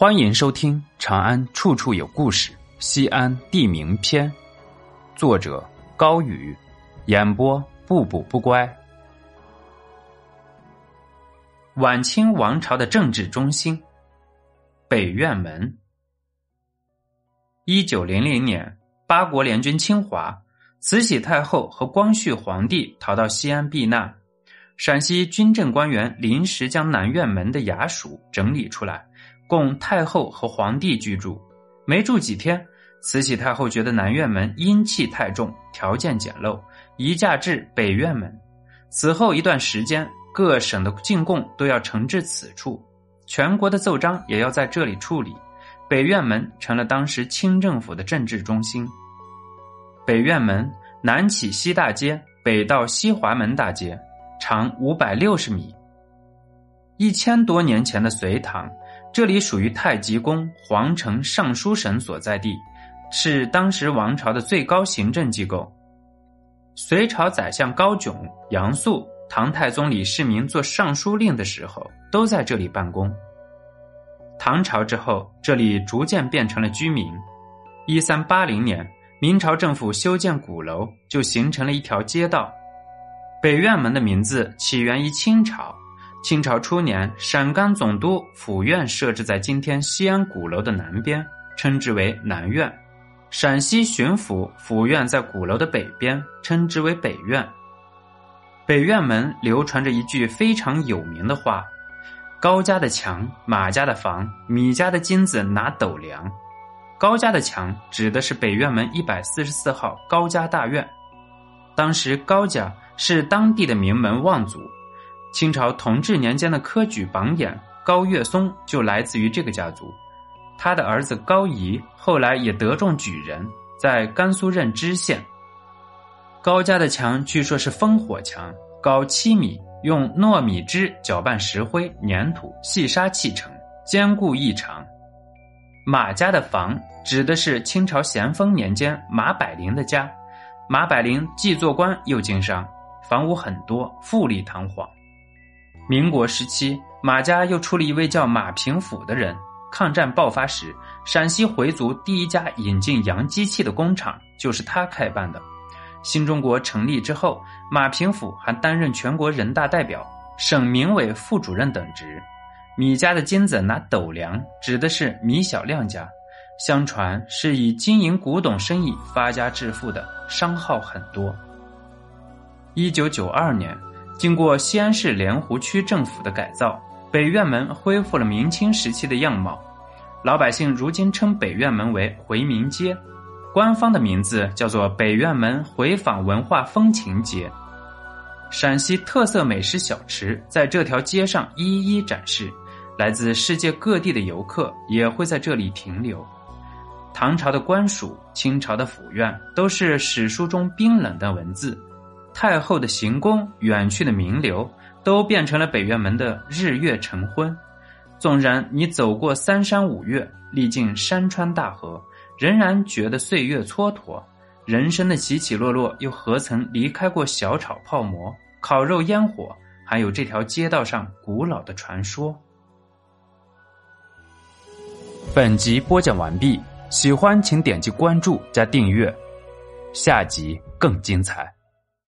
欢迎收听《长安处处有故事·西安地名篇》，作者高宇，演播不补不乖。晚清王朝的政治中心——北院门。一九零零年，八国联军侵华，慈禧太后和光绪皇帝逃到西安避难。陕西军政官员临时将南院门的衙署整理出来。供太后和皇帝居住，没住几天，慈禧太后觉得南院门阴气太重，条件简陋，移驾至北院门。此后一段时间，各省的进贡都要呈至此处，全国的奏章也要在这里处理。北院门成了当时清政府的政治中心。北院门南起西大街，北到西华门大街，长五百六十米。一千多年前的隋唐。这里属于太极宫皇城尚书省所在地，是当时王朝的最高行政机构。隋朝宰相高炯、杨素、唐太宗李世民做尚书令的时候，都在这里办公。唐朝之后，这里逐渐变成了居民。一三八零年，明朝政府修建鼓楼，就形成了一条街道。北院门的名字起源于清朝。清朝初年，陕甘总督府院设置在今天西安鼓楼的南边，称之为南院；陕西巡抚府院在鼓楼的北边，称之为北院。北院门流传着一句非常有名的话：“高家的墙，马家的房，米家的金子拿斗量。”高家的墙指的是北院门一百四十四号高家大院。当时高家是当地的名门望族。清朝同治年间的科举榜眼高岳松就来自于这个家族，他的儿子高仪后来也得中举人，在甘肃任知县。高家的墙据说是烽火墙，高七米，用糯米汁搅拌石灰、粘土、细沙砌成，坚固异常。马家的房指的是清朝咸丰年间马百龄的家，马百龄既做官又经商，房屋很多，富丽堂皇。民国时期，马家又出了一位叫马平甫的人。抗战爆发时，陕西回族第一家引进洋机器的工厂就是他开办的。新中国成立之后，马平甫还担任全国人大代表、省民委副主任等职。米家的金子拿斗量，指的是米小亮家，相传是以经营古董生意发家致富的，商号很多。一九九二年。经过西安市莲湖区政府的改造，北院门恢复了明清时期的样貌。老百姓如今称北院门为回民街，官方的名字叫做北院门回坊文化风情街。陕西特色美食小吃在这条街上一一展示，来自世界各地的游客也会在这里停留。唐朝的官署、清朝的府院，都是史书中冰冷的文字。太后的行宫，远去的名流，都变成了北院门的日月晨昏。纵然你走过三山五岳，历尽山川大河，仍然觉得岁月蹉跎。人生的起起落落，又何曾离开过小炒泡馍、烤肉烟火，还有这条街道上古老的传说？本集播讲完毕，喜欢请点击关注加订阅，下集更精彩。